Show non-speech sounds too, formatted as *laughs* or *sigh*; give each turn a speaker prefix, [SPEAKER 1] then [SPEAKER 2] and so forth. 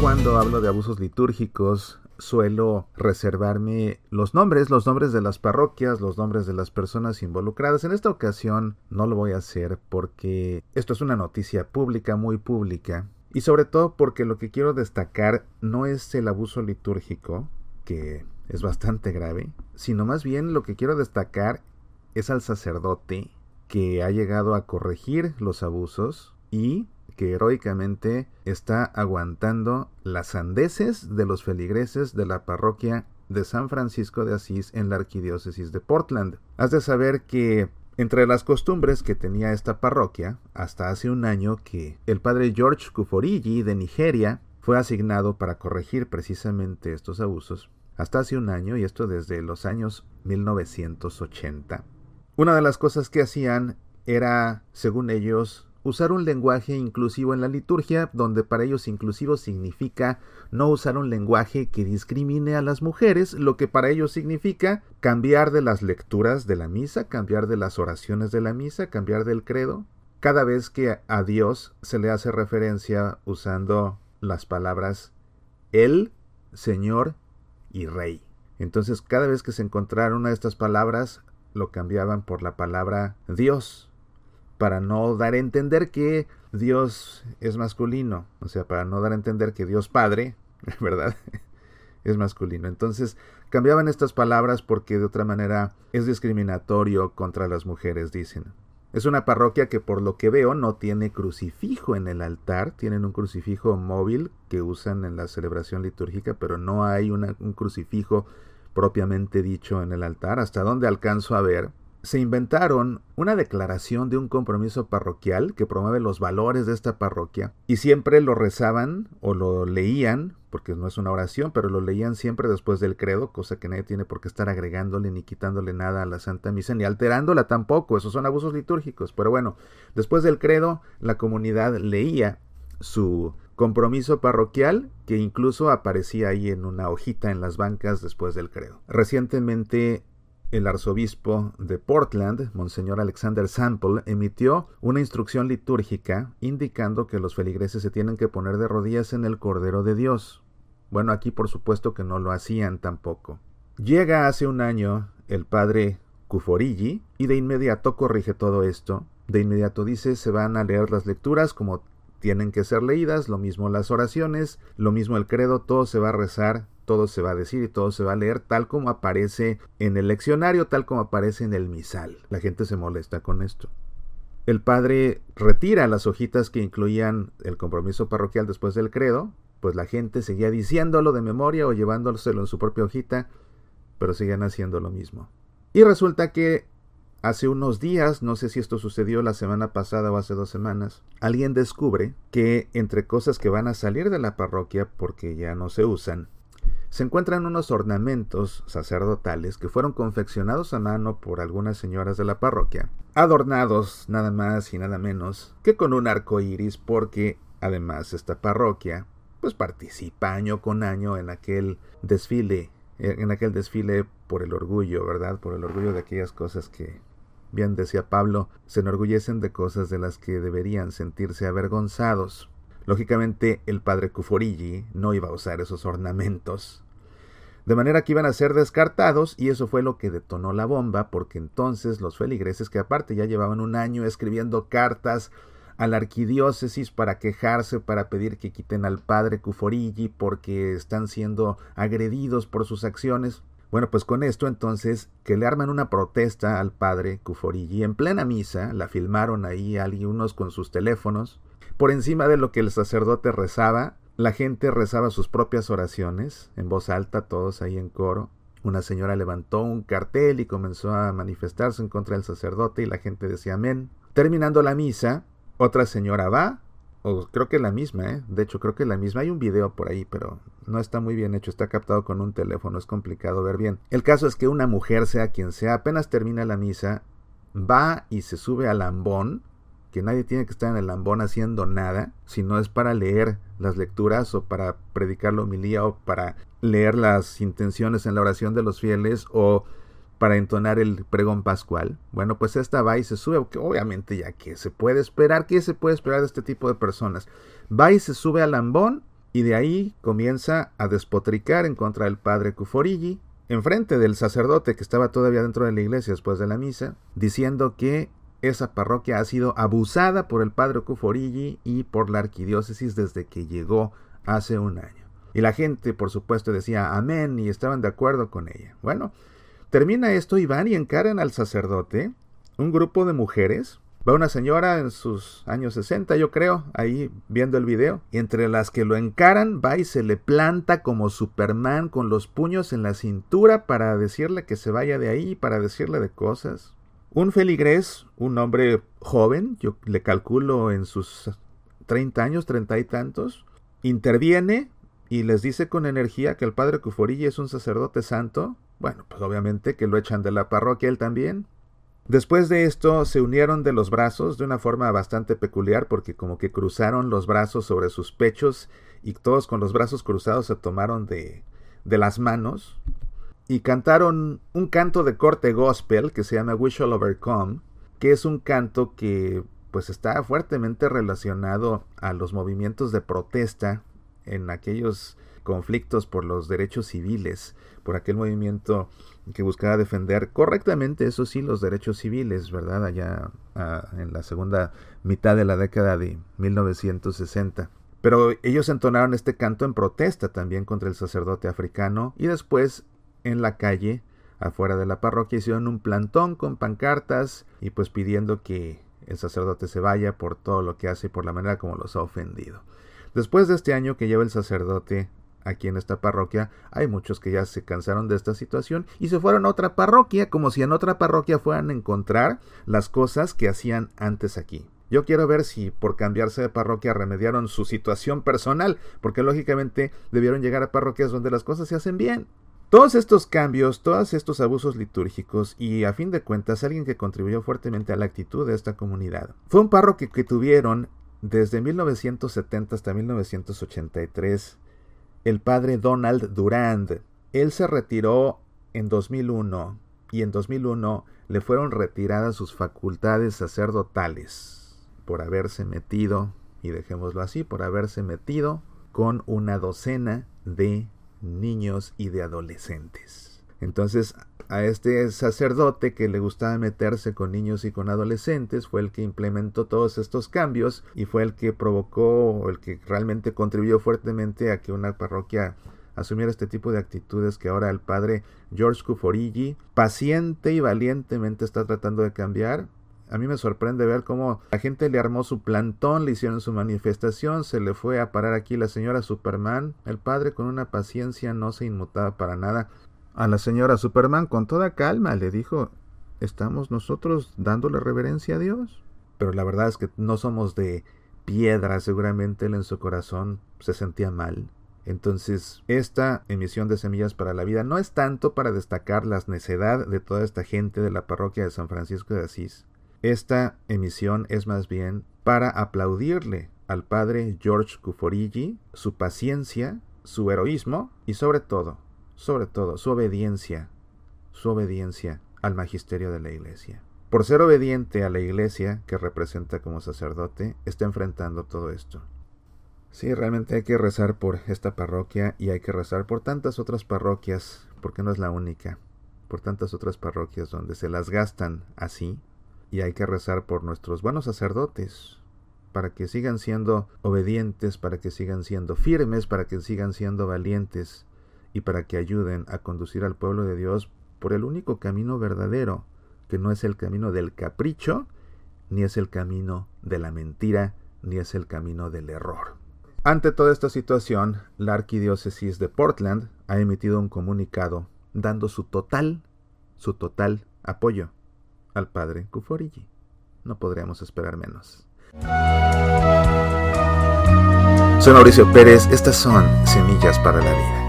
[SPEAKER 1] Cuando hablo de abusos litúrgicos suelo reservarme los nombres, los nombres de las parroquias, los nombres de las personas involucradas. En esta ocasión no lo voy a hacer porque esto es una noticia pública, muy pública, y sobre todo porque lo que quiero destacar no es el abuso litúrgico, que es bastante grave, sino más bien lo que quiero destacar es al sacerdote que ha llegado a corregir los abusos y que heroicamente está aguantando las sandeces de los feligreses de la parroquia de San Francisco de Asís en la arquidiócesis de Portland. Has de saber que entre las costumbres que tenía esta parroquia, hasta hace un año que el padre George Kuforigi de Nigeria fue asignado para corregir precisamente estos abusos, hasta hace un año, y esto desde los años 1980. Una de las cosas que hacían era, según ellos, usar un lenguaje inclusivo en la liturgia, donde para ellos inclusivo significa no usar un lenguaje que discrimine a las mujeres, lo que para ellos significa cambiar de las lecturas de la misa, cambiar de las oraciones de la misa, cambiar del credo, cada vez que a Dios se le hace referencia usando las palabras Él, Señor y Rey. Entonces cada vez que se encontraron una de estas palabras, lo cambiaban por la palabra Dios, para no dar a entender que Dios es masculino, o sea, para no dar a entender que Dios Padre, *laughs* ¿verdad? es masculino. Entonces cambiaban estas palabras porque de otra manera es discriminatorio contra las mujeres, dicen. Es una parroquia que por lo que veo no tiene crucifijo en el altar, tienen un crucifijo móvil que usan en la celebración litúrgica, pero no hay un crucifijo propiamente dicho en el altar. Hasta donde alcanzo a ver, se inventaron una declaración de un compromiso parroquial que promueve los valores de esta parroquia y siempre lo rezaban o lo leían, porque no es una oración, pero lo leían siempre después del credo, cosa que nadie tiene por qué estar agregándole ni quitándole nada a la Santa Misa, ni alterándola tampoco, esos son abusos litúrgicos. Pero bueno, después del credo, la comunidad leía su compromiso parroquial que incluso aparecía ahí en una hojita en las bancas después del credo. Recientemente el arzobispo de Portland, Monseñor Alexander Sample, emitió una instrucción litúrgica indicando que los feligreses se tienen que poner de rodillas en el Cordero de Dios. Bueno, aquí por supuesto que no lo hacían tampoco. Llega hace un año el padre Cuforigi y de inmediato corrige todo esto. De inmediato dice se van a leer las lecturas como tienen que ser leídas, lo mismo las oraciones, lo mismo el credo, todo se va a rezar todo se va a decir y todo se va a leer tal como aparece en el leccionario, tal como aparece en el misal. La gente se molesta con esto. El padre retira las hojitas que incluían el compromiso parroquial después del credo, pues la gente seguía diciéndolo de memoria o llevándoselo en su propia hojita, pero seguían haciendo lo mismo. Y resulta que hace unos días, no sé si esto sucedió la semana pasada o hace dos semanas, alguien descubre que entre cosas que van a salir de la parroquia porque ya no se usan, se encuentran unos ornamentos sacerdotales que fueron confeccionados a mano por algunas señoras de la parroquia, adornados nada más y nada menos que con un arco iris, porque además esta parroquia pues participa año con año en aquel desfile, en aquel desfile por el orgullo, ¿verdad? Por el orgullo de aquellas cosas que, bien decía Pablo, se enorgullecen de cosas de las que deberían sentirse avergonzados. Lógicamente el padre Cuforigi no iba a usar esos ornamentos. De manera que iban a ser descartados y eso fue lo que detonó la bomba porque entonces los feligreses que aparte ya llevaban un año escribiendo cartas a la arquidiócesis para quejarse, para pedir que quiten al padre Cuforigi porque están siendo agredidos por sus acciones. Bueno, pues con esto entonces que le arman una protesta al padre Cuforigi en plena misa, la filmaron ahí algunos con sus teléfonos, por encima de lo que el sacerdote rezaba, la gente rezaba sus propias oraciones, en voz alta, todos ahí en coro. Una señora levantó un cartel y comenzó a manifestarse en contra del sacerdote y la gente decía amén. Terminando la misa, otra señora va, o creo que la misma, ¿eh? de hecho creo que la misma, hay un video por ahí, pero no está muy bien hecho, está captado con un teléfono, es complicado ver bien. El caso es que una mujer, sea quien sea, apenas termina la misa, va y se sube al ambón que nadie tiene que estar en el lambón haciendo nada, si no es para leer las lecturas o para predicar la homilía o para leer las intenciones en la oración de los fieles o para entonar el pregón pascual. Bueno, pues esta va y se sube, obviamente ya que se puede esperar, ¿qué se puede esperar de este tipo de personas? Va y se sube al lambón y de ahí comienza a despotricar en contra del padre Cuforigi, enfrente del sacerdote que estaba todavía dentro de la iglesia después de la misa, diciendo que esa parroquia ha sido abusada por el padre Cuforigi y por la arquidiócesis desde que llegó hace un año. Y la gente, por supuesto, decía amén y estaban de acuerdo con ella. Bueno, termina esto y van y encaran al sacerdote, un grupo de mujeres, Va una señora en sus años 60, yo creo, ahí viendo el video. Y entre las que lo encaran, va y se le planta como Superman con los puños en la cintura para decirle que se vaya de ahí, para decirle de cosas. Un feligrés, un hombre joven, yo le calculo en sus 30 años, treinta y tantos, interviene y les dice con energía que el padre Cuforilla es un sacerdote santo. Bueno, pues obviamente que lo echan de la parroquia él también. Después de esto se unieron de los brazos de una forma bastante peculiar porque como que cruzaron los brazos sobre sus pechos y todos con los brazos cruzados se tomaron de, de las manos y cantaron un canto de corte gospel que se llama We Shall Overcome, que es un canto que pues está fuertemente relacionado a los movimientos de protesta en aquellos conflictos por los derechos civiles, por aquel movimiento que buscaba defender correctamente, eso sí, los derechos civiles, ¿verdad? Allá en la segunda mitad de la década de 1960. Pero ellos entonaron este canto en protesta también contra el sacerdote africano y después en la calle, afuera de la parroquia, hicieron un plantón con pancartas y pues pidiendo que el sacerdote se vaya por todo lo que hace y por la manera como los ha ofendido. Después de este año que lleva el sacerdote aquí en esta parroquia, hay muchos que ya se cansaron de esta situación y se fueron a otra parroquia, como si en otra parroquia fueran a encontrar las cosas que hacían antes aquí. Yo quiero ver si por cambiarse de parroquia remediaron su situación personal, porque lógicamente debieron llegar a parroquias donde las cosas se hacen bien. Todos estos cambios, todos estos abusos litúrgicos y a fin de cuentas alguien que contribuyó fuertemente a la actitud de esta comunidad fue un párroco que tuvieron desde 1970 hasta 1983 el padre Donald Durand. Él se retiró en 2001 y en 2001 le fueron retiradas sus facultades sacerdotales por haberse metido, y dejémoslo así, por haberse metido con una docena de niños y de adolescentes. Entonces, a este sacerdote que le gustaba meterse con niños y con adolescentes fue el que implementó todos estos cambios y fue el que provocó, el que realmente contribuyó fuertemente a que una parroquia asumiera este tipo de actitudes que ahora el padre George Cuforigi paciente y valientemente está tratando de cambiar. A mí me sorprende ver cómo la gente le armó su plantón, le hicieron su manifestación, se le fue a parar aquí la señora Superman. El padre con una paciencia no se inmutaba para nada. A la señora Superman con toda calma le dijo, ¿estamos nosotros dándole reverencia a Dios? Pero la verdad es que no somos de piedra, seguramente él en su corazón se sentía mal. Entonces, esta emisión de semillas para la vida no es tanto para destacar la necedad de toda esta gente de la parroquia de San Francisco de Asís. Esta emisión es más bien para aplaudirle al padre George Cuforigi su paciencia, su heroísmo y sobre todo sobre todo su obediencia, su obediencia al magisterio de la Iglesia. Por ser obediente a la Iglesia, que representa como sacerdote, está enfrentando todo esto. Sí, realmente hay que rezar por esta parroquia y hay que rezar por tantas otras parroquias, porque no es la única, por tantas otras parroquias donde se las gastan así, y hay que rezar por nuestros buenos sacerdotes, para que sigan siendo obedientes, para que sigan siendo firmes, para que sigan siendo valientes, y para que ayuden a conducir al pueblo de Dios por el único camino verdadero, que no es el camino del capricho, ni es el camino de la mentira, ni es el camino del error. Ante toda esta situación, la Arquidiócesis de Portland ha emitido un comunicado dando su total, su total apoyo al padre Cuforigi. No podríamos esperar menos. Soy Mauricio Pérez, estas son Semillas para la Vida.